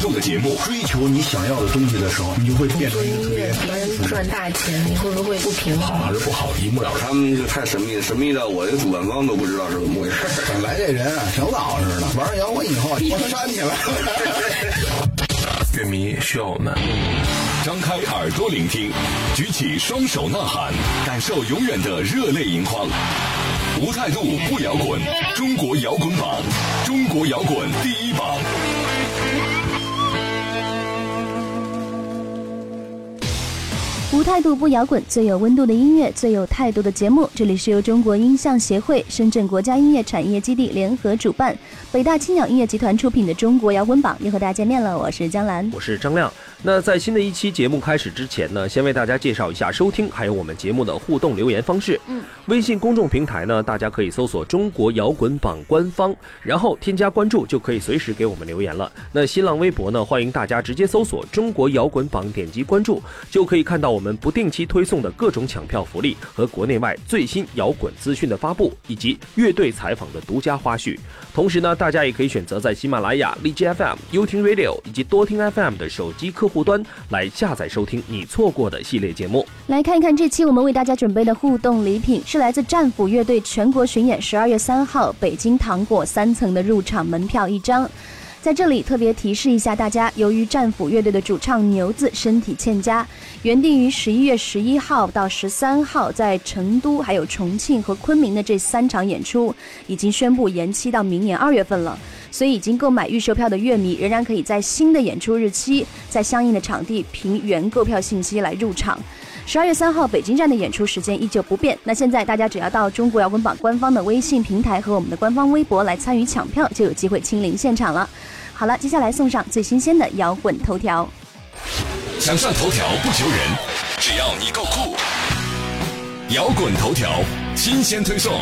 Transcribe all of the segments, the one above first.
有态度的节目。追求你想要的东西的时候，你就会变成一个特别能赚大钱，你会不会不平衡？好还是不好，一目了然。他们就太神秘，神秘到我这主办方都不知道是怎么回事。本来这人啊，挺老实的，玩摇滚以后，我煽起来了。乐迷需要我们。张开耳朵聆听，举起双手呐喊，感受永远的热泪盈眶。无态度不摇滚，中国摇滚榜，中国摇滚第一榜。无态度不摇滚，最有温度的音乐，最有态度的节目。这里是由中国音像协会、深圳国家音乐产业基地联合主办，北大青鸟音乐集团出品的《中国摇滚榜》，又和大家见面了。我是江兰，我是张亮。那在新的一期节目开始之前呢，先为大家介绍一下收听还有我们节目的互动留言方式。嗯，微信公众平台呢，大家可以搜索“中国摇滚榜”官方，然后添加关注，就可以随时给我们留言了。那新浪微博呢，欢迎大家直接搜索“中国摇滚榜”，点击关注，就可以看到我们不定期推送的各种抢票福利和国内外最新摇滚资讯的发布，以及乐队采访的独家花絮。同时呢，大家也可以选择在喜马拉雅、荔枝 FM、优听 Radio 以及多听 FM 的手机客户端来下载收听你错过的系列节目。来看一看这期我们为大家准备的互动礼品，是来自战斧乐队全国巡演十二月三号北京糖果三层的入场门票一张。在这里特别提示一下大家，由于战斧乐队的主唱牛子身体欠佳，原定于十一月十一号到十三号在成都、还有重庆和昆明的这三场演出，已经宣布延期到明年二月份了。所以已经购买预售票的乐迷，仍然可以在新的演出日期，在相应的场地凭原购票信息来入场。十二月三号北京站的演出时间依旧不变。那现在大家只要到中国摇滚榜官方的微信平台和我们的官方微博来参与抢票，就有机会亲临现场了。好了，接下来送上最新鲜的摇滚头条。想上头条不求人，只要你够酷。摇滚头条新鲜推送。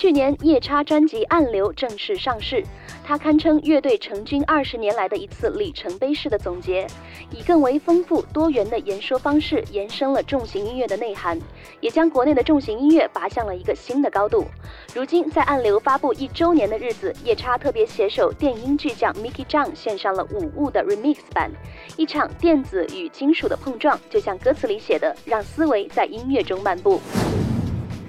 去年夜叉专辑《暗流》正式上市，它堪称乐队成军二十年来的一次里程碑式的总结，以更为丰富多元的言说方式延伸了重型音乐的内涵，也将国内的重型音乐拔向了一个新的高度。如今，在《暗流》发布一周年的日子，夜叉特别携手电音巨匠 Mickey Zhang 献上了《舞雾》的 Remix 版，一场电子与金属的碰撞，就像歌词里写的，让思维在音乐中漫步。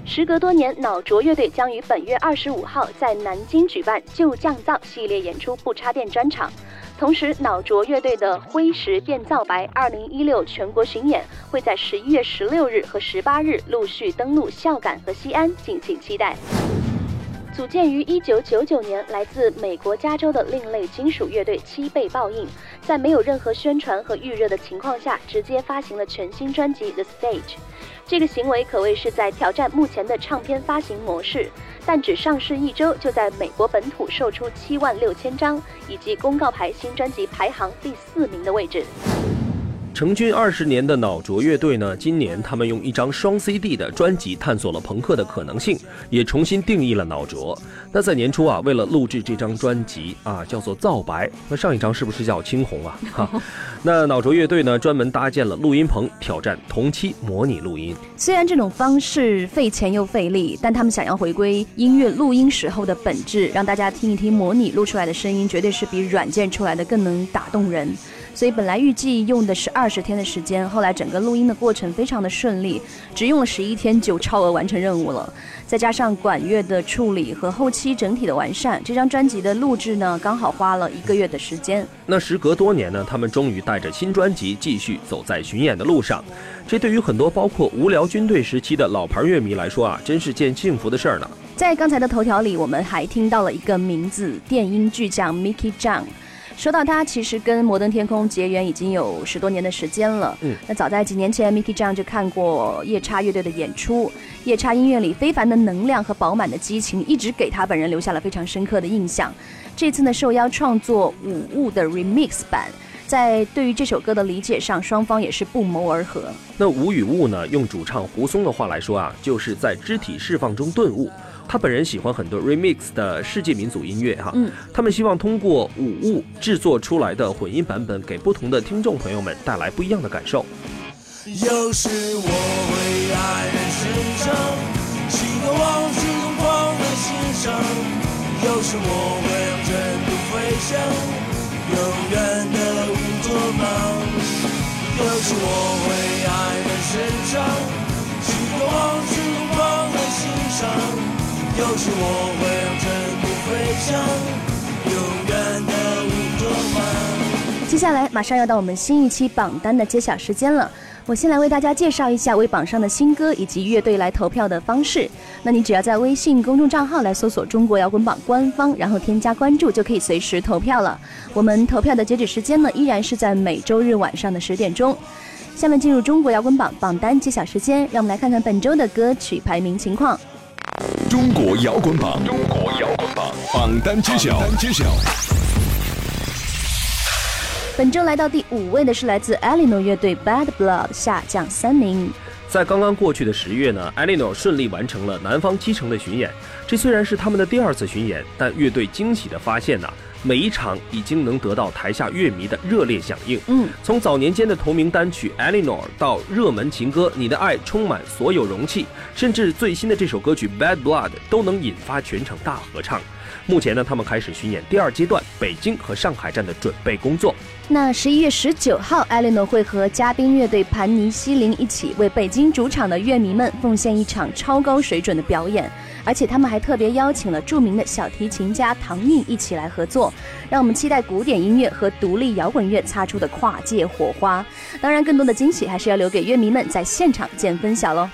时隔多年，脑浊乐队将于本月二十五号在南京举办旧降噪系列演出不插电专场。同时，脑浊乐队的灰石变造白二零一六全国巡演会在十一月十六日和十八日陆续登陆孝感和西安，敬请期待。组建于一九九九年，来自美国加州的另类金属乐队七倍报应，在没有任何宣传和预热的情况下，直接发行了全新专辑《The Stage》。这个行为可谓是在挑战目前的唱片发行模式，但只上市一周就在美国本土售出七万六千张，以及公告牌新专辑排行第四名的位置。成军二十年的脑浊乐队呢，今年他们用一张双 CD 的专辑探索了朋克的可能性，也重新定义了脑浊。那在年初啊，为了录制这张专辑啊，叫做皂白，那上一张是不是叫青红啊？哈，那脑浊乐队呢，专门搭建了录音棚，挑战同期模拟录音。虽然这种方式费钱又费力，但他们想要回归音乐录音时候的本质，让大家听一听模拟录出来的声音，绝对是比软件出来的更能打动人。所以本来预计用的是二十天的时间，后来整个录音的过程非常的顺利，只用了十一天就超额完成任务了。再加上管乐的处理和后期整体的完善，这张专辑的录制呢，刚好花了一个月的时间。那时隔多年呢，他们终于带着新专辑继续走在巡演的路上。这对于很多包括无聊军队时期的老牌乐迷来说啊，真是件幸福的事儿呢。在刚才的头条里，我们还听到了一个名字——电音巨匠 Mickey Zhang。说到他，其实跟摩登天空结缘已经有十多年的时间了。嗯，那早在几年前，Mickey 这样就看过夜叉乐队的演出。夜叉音乐里非凡的能量和饱满的激情，一直给他本人留下了非常深刻的印象。这次呢，受邀创作《舞物》的 Remix 版，在对于这首歌的理解上，双方也是不谋而合。那舞与雾呢，用主唱胡松的话来说啊，就是在肢体释放中顿悟。他本人喜欢很多 remix 的世界民族音乐哈，嗯，他们希望通过舞物制作出来的混音版本，给不同的听众朋友们带来不一样的感受。有时我会黯然神伤，心有时我会。尘土飞翔，永远的无作梦。有时我会黯然神伤，许多往事都放在心上。有时我会让尘土飞翔，勇敢的无作梦。接下来马上要到我们新一期榜单的揭晓时间了。我先来为大家介绍一下为榜上的新歌以及乐队来投票的方式。那你只要在微信公众账号来搜索“中国摇滚榜”官方，然后添加关注，就可以随时投票了。我们投票的截止时间呢，依然是在每周日晚上的十点钟。下面进入中国摇滚榜榜单揭晓时间，让我们来看看本周的歌曲排名情况。中国摇滚榜，中国摇滚榜榜单揭晓，榜单揭晓。本周来到第五位的是来自 Eleanor 乐队 Bad Blood 下降三名。在刚刚过去的十月呢，Eleanor 顺利完成了南方七城的巡演。这虽然是他们的第二次巡演，但乐队惊喜的发现呢，每一场已经能得到台下乐迷的热烈响应。嗯，从早年间的同名单曲 Eleanor 到热门情歌《你的爱充满所有容器》，甚至最新的这首歌曲 Bad Blood 都能引发全场大合唱。目前呢，他们开始巡演第二阶段北京和上海站的准备工作。那十一月十九号，Eleanor 会和嘉宾乐队盘尼西林一起为北京主场的乐迷们奉献一场超高水准的表演，而且他们还特别邀请了著名的小提琴家唐韵一起来合作，让我们期待古典音乐和独立摇滚乐擦出的跨界火花。当然，更多的惊喜还是要留给乐迷们在现场见分晓喽。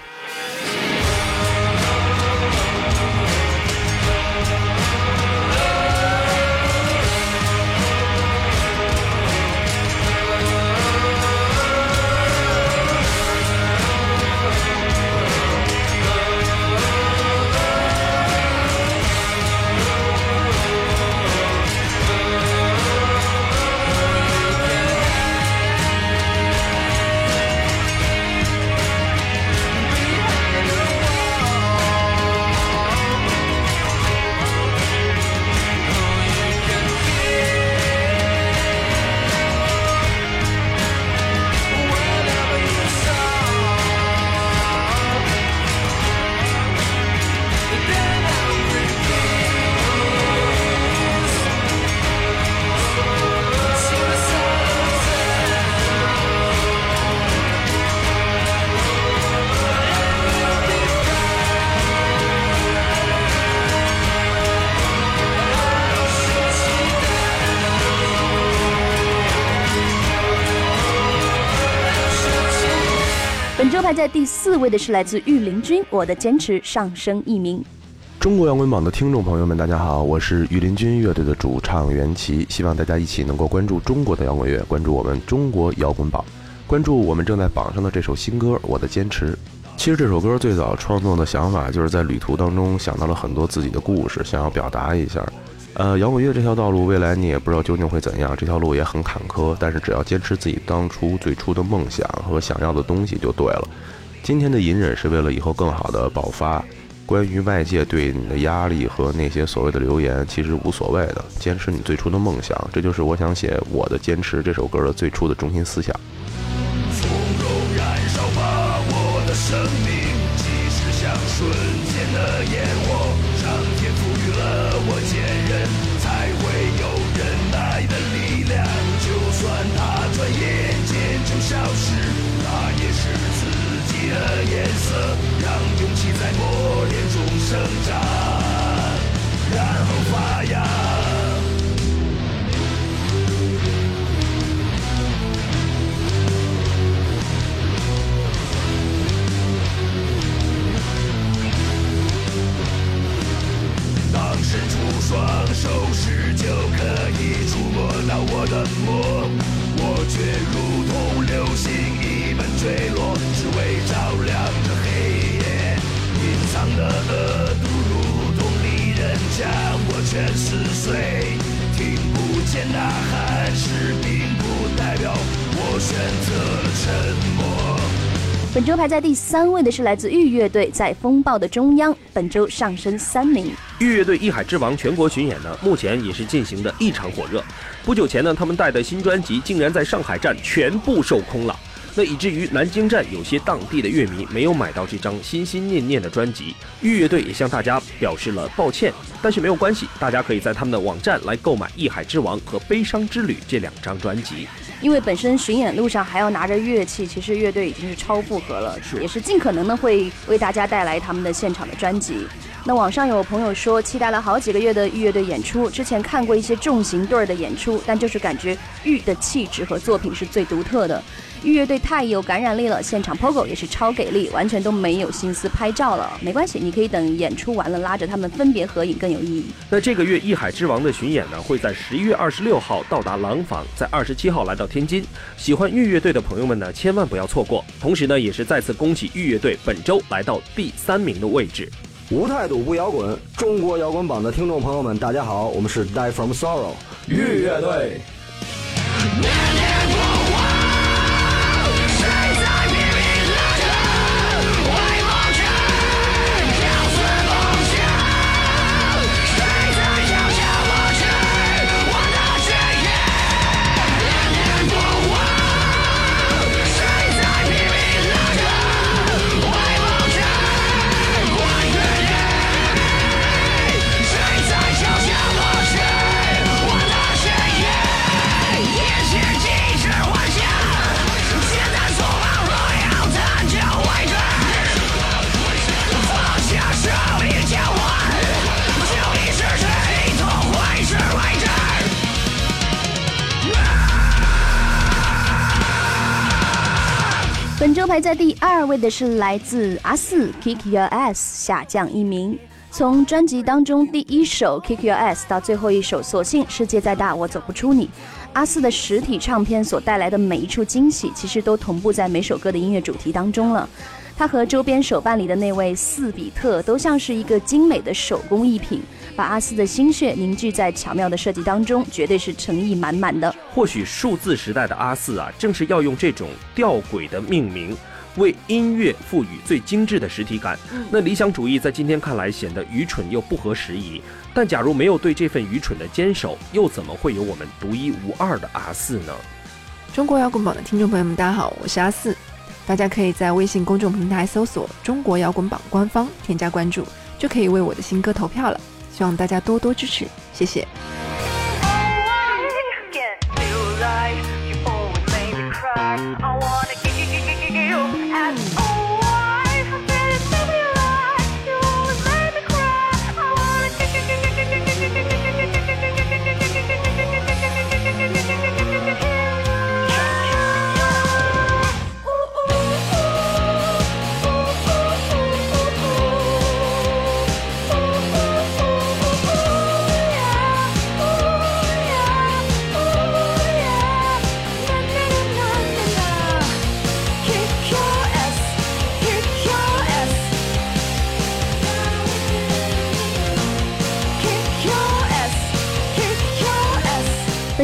排在第四位的是来自御林军，《我的坚持》上升一名。中国摇滚榜的听众朋友们，大家好，我是御林军乐队的主唱袁奇，希望大家一起能够关注中国的摇滚乐，关注我们中国摇滚榜，关注我们正在榜上的这首新歌《我的坚持》。其实这首歌最早创作的想法，就是在旅途当中想到了很多自己的故事，想要表达一下。呃，摇滚乐这条道路，未来你也不知道究竟会怎样，这条路也很坎坷，但是只要坚持自己当初最初的梦想和想要的东西就对了。今天的隐忍是为了以后更好的爆发。关于外界对你的压力和那些所谓的流言，其实无所谓的，坚持你最初的梦想，这就是我想写《我的坚持》这首歌的最初的中心思想。Revolution 选择沉默。本周排在第三位的是来自御乐队，在风暴的中央，本周上升三名。御乐队《艺海之王》全国巡演呢，目前也是进行的异常火热。不久前呢，他们带的新专辑竟然在上海站全部售空了。那以至于南京站有些当地的乐迷没有买到这张心心念念的专辑。豫乐队也向大家表示了抱歉，但是没有关系，大家可以在他们的网站来购买《艺海之王》和《悲伤之旅》这两张专辑。因为本身巡演路上还要拿着乐器，其实乐队已经是超负荷了，也是尽可能的会为大家带来他们的现场的专辑。那网上有朋友说，期待了好几个月的玉乐队演出，之前看过一些重型队儿的演出，但就是感觉玉的气质和作品是最独特的。玉乐队太有感染力了，现场 POGO 也是超给力，完全都没有心思拍照了。没关系，你可以等演出完了拉着他们分别合影更有意义。那这个月艺海之王的巡演呢，会在十一月二十六号到达廊坊，在二十七号来到天津。喜欢御乐队的朋友们呢，千万不要错过。同时呢，也是再次恭喜御乐队本周来到第三名的位置。无态度不摇滚，中国摇滚榜的听众朋友们，大家好，我们是 Die From Sorrow 御乐队。排在第二位的是来自阿四《Kick Your Ass》，下降一名。从专辑当中第一首《Kick Your Ass》到最后一首《所幸世界再大我走不出你》，阿四的实体唱片所带来的每一处惊喜，其实都同步在每首歌的音乐主题当中了。他和周边手办里的那位四比特都像是一个精美的手工艺品。把阿斯的心血凝聚在巧妙的设计当中，绝对是诚意满满的。或许数字时代的阿四啊，正是要用这种吊诡的命名，为音乐赋予最精致的实体感。那理想主义在今天看来显得愚蠢又不合时宜，但假如没有对这份愚蠢的坚守，又怎么会有我们独一无二的阿四呢？中国摇滚榜的听众朋友们，大家好，我是阿四，大家可以在微信公众平台搜索“中国摇滚榜”官方，添加关注，就可以为我的新歌投票了。希望大家多多支持，谢谢。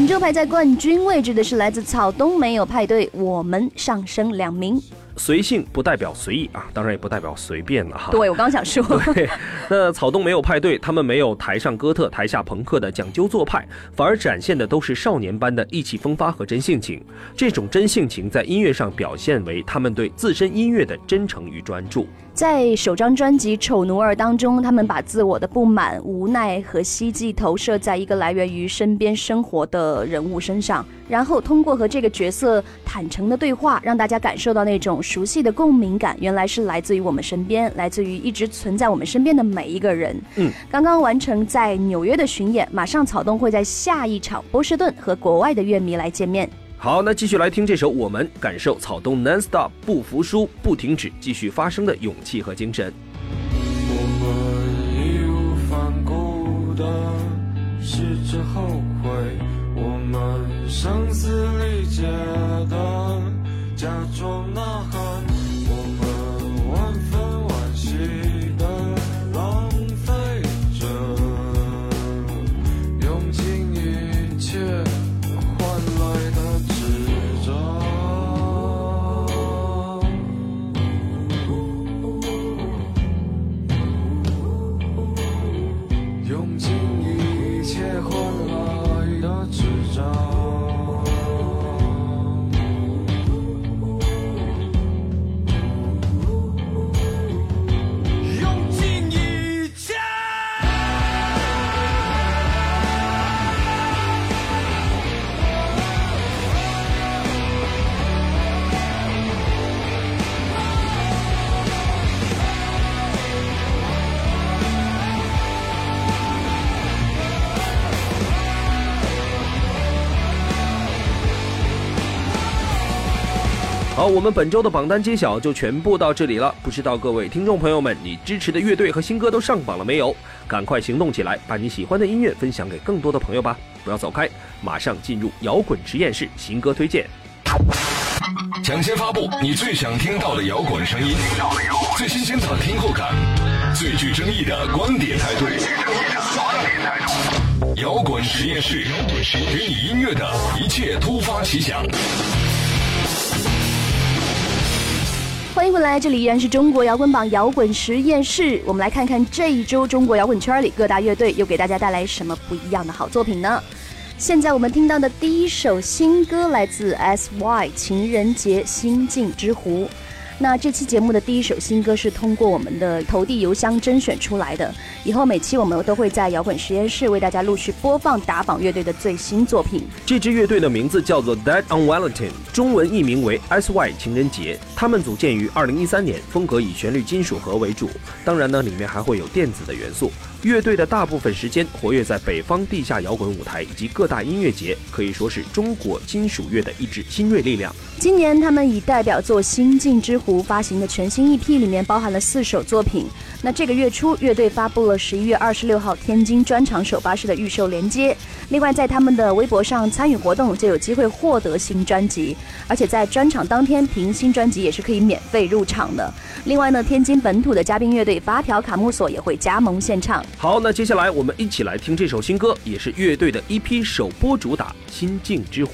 本周排在冠军位置的是来自草东没有派对，我们上升两名。随性不代表随意啊，当然也不代表随便了哈。对，我刚想说。对，那草东没有派对，他们没有台上哥特、台下朋克的讲究做派，反而展现的都是少年般的意气风发和真性情。这种真性情在音乐上表现为他们对自身音乐的真诚与专注。在首张专辑《丑奴儿》当中，他们把自我的不满、无奈和希冀投射在一个来源于身边生活的人物身上，然后通过和这个角色坦诚的对话，让大家感受到那种熟悉的共鸣感，原来是来自于我们身边，来自于一直存在我们身边的每一个人。嗯，刚刚完成在纽约的巡演，马上草东会在下一场波士顿和国外的乐迷来见面。好，那继续来听这首《我们》，感受草东 non-stop 不服输、不停止、继续发声的勇气和精神。我们义无反顾的试着后悔，我们声嘶力竭的假装呐喊，好，我们本周的榜单揭晓就全部到这里了。不知道各位听众朋友们，你支持的乐队和新歌都上榜了没有？赶快行动起来，把你喜欢的音乐分享给更多的朋友吧！不要走开，马上进入摇滚实验室新歌推荐。抢先发布你最想听到的摇滚声音，最新鲜的听后感，最具争议的观点态度。摇滚实验室，给你音乐的一切突发奇想。欢迎回来，这里依然是中国摇滚榜摇滚实验室。我们来看看这一周中国摇滚圈里各大乐队又给大家带来什么不一样的好作品呢？现在我们听到的第一首新歌来自 S.Y 情人节心境之湖。那这期节目的第一首新歌是通过我们的投递邮箱甄选出来的。以后每期我们都会在摇滚实验室为大家陆续播放打榜乐队的最新作品。这支乐队的名字叫做 Dead on Valentine，中文译名为 S.Y 情人节。他们组建于2013年，风格以旋律金属核为主，当然呢，里面还会有电子的元素。乐队的大部分时间活跃在北方地下摇滚舞台以及各大音乐节，可以说是中国金属乐的一支新锐力量。今年他们以代表作《心境之湖》发行的全新 EP 里面包含了四首作品。那这个月初，乐队发布了十一月二十六号天津专场首发式的预售连接。另外，在他们的微博上参与活动就有机会获得新专辑，而且在专场当天凭新专辑也是可以免费入场的。另外呢，天津本土的嘉宾乐队发条卡木索也会加盟现场。好，那接下来我们一起来听这首新歌，也是乐队的一批首播主打《心境之湖》。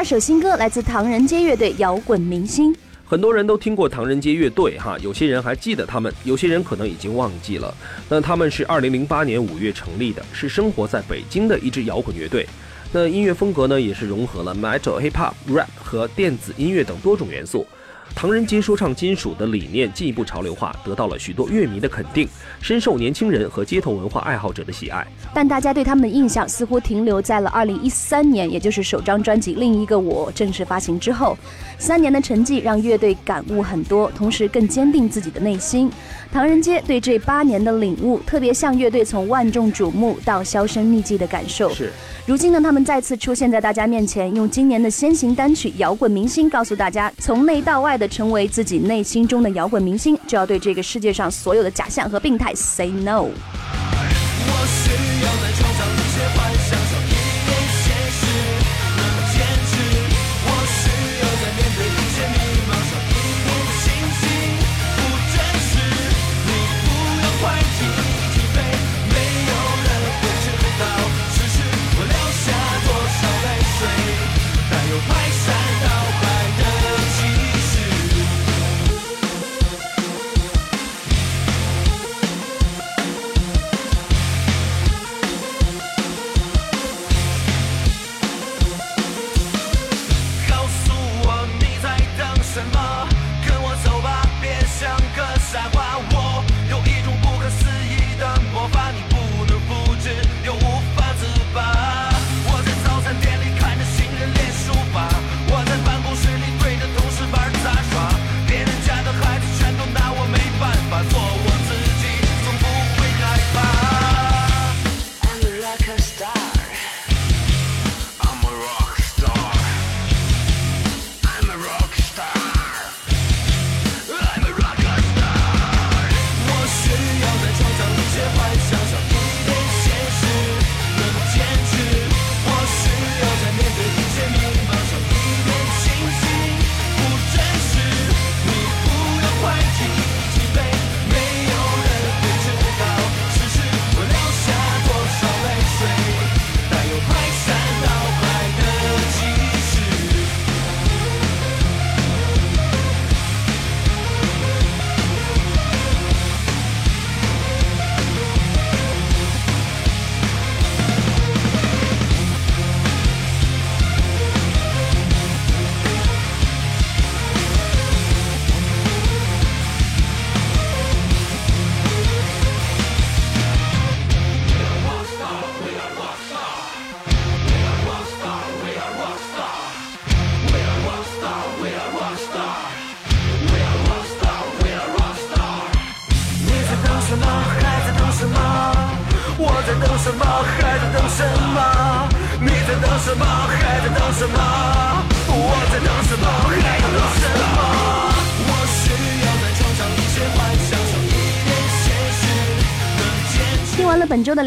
二首新歌来自唐人街乐队《摇滚明星》。很多人都听过唐人街乐队哈，有些人还记得他们，有些人可能已经忘记了。那他们是二零零八年五月成立的，是生活在北京的一支摇滚乐队。那音乐风格呢，也是融合了 metal、hip hop、rap 和电子音乐等多种元素。唐人街说唱金属的理念进一步潮流化，得到了许多乐迷的肯定，深受年轻人和街头文化爱好者的喜爱。但大家对他们的印象似乎停留在了2013年，也就是首张专辑《另一个我》正式发行之后。三年的沉寂让乐队感悟很多，同时更坚定自己的内心。唐人街对这八年的领悟，特别像乐队从万众瞩目到销声匿迹的感受。是。如今呢，他们再次出现在大家面前，用今年的先行单曲《摇滚明星》告诉大家，从内到外的成为自己内心中的摇滚明星，就要对这个世界上所有的假象和病态 say no。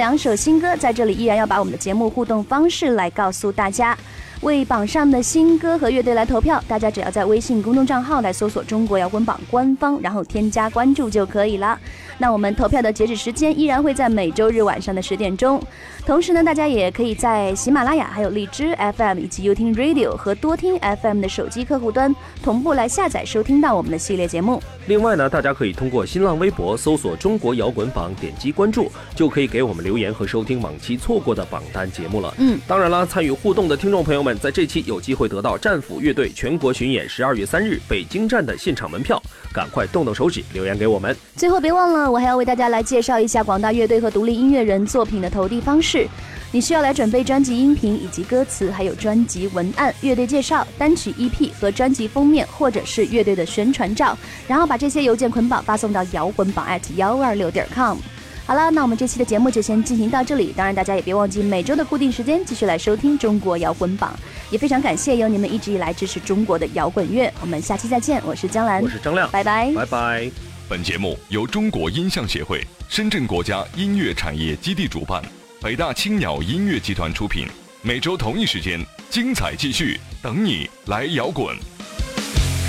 两首新歌，在这里依然要把我们的节目互动方式来告诉大家。为榜上的新歌和乐队来投票，大家只要在微信公众账号来搜索“中国摇滚榜”官方，然后添加关注就可以了。那我们投票的截止时间依然会在每周日晚上的十点钟。同时呢，大家也可以在喜马拉雅、还有荔枝 FM 以及优听 Radio 和多听 FM 的手机客户端同步来下载收听到我们的系列节目。另外呢，大家可以通过新浪微博搜索“中国摇滚榜”，点击关注，就可以给我们留言和收听往期错过的榜单节目了。嗯，当然啦，参与互动的听众朋友们，在这期有机会得到战斧乐队全国巡演十二月三日北京站的现场门票，赶快动动手指留言给我们。最后别忘了，我还要为大家来介绍一下广大乐队和独立音乐人作品的投递方式。你需要来准备专辑音频以及歌词，还有专辑文案、乐队介绍、单曲 EP 和专辑封面，或者是乐队的宣传照，然后把这些邮件捆绑发送到摇滚榜 at 幺二六点 com。好了，那我们这期的节目就先进行到这里。当然，大家也别忘记每周的固定时间继续来收听中国摇滚榜。也非常感谢有你们一直以来支持中国的摇滚乐。我们下期再见，我是江兰，我是张亮，拜拜，拜拜。本节目由中国音像协会、深圳国家音乐产业基地主办，北大青鸟音乐集团出品。每周同一时间，精彩继续，等你来摇滚。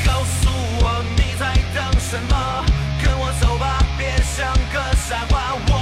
告诉我你在等什么？跟我走吧，别像